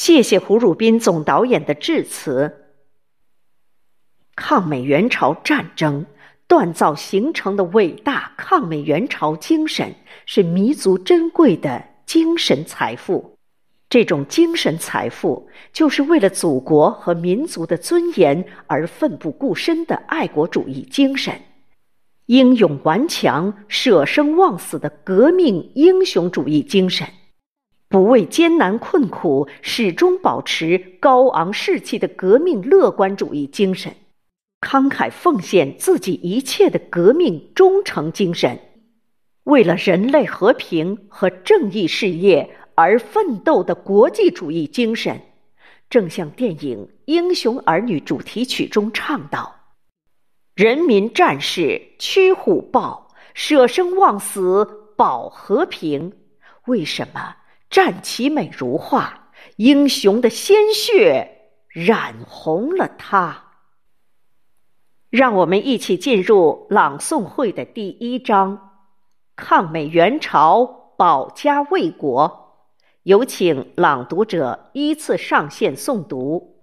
谢谢胡汝斌总导演的致辞。抗美援朝战争锻造形成的伟大抗美援朝精神，是弥足珍贵的精神财富。这种精神财富，就是为了祖国和民族的尊严而奋不顾身的爱国主义精神，英勇顽强、舍生忘死的革命英雄主义精神，不畏艰难困苦、始终保持高昂士气的革命乐观主义精神，慷慨奉献自己一切的革命忠诚精神，为了人类和平和正义事业。而奋斗的国际主义精神，正像电影《英雄儿女》主题曲中唱道：“人民战士驱虎豹，舍生忘死保和平。为什么战旗美如画？英雄的鲜血染红了它。”让我们一起进入朗诵会的第一章：抗美援朝，保家卫国。有请朗读者依次上线诵读。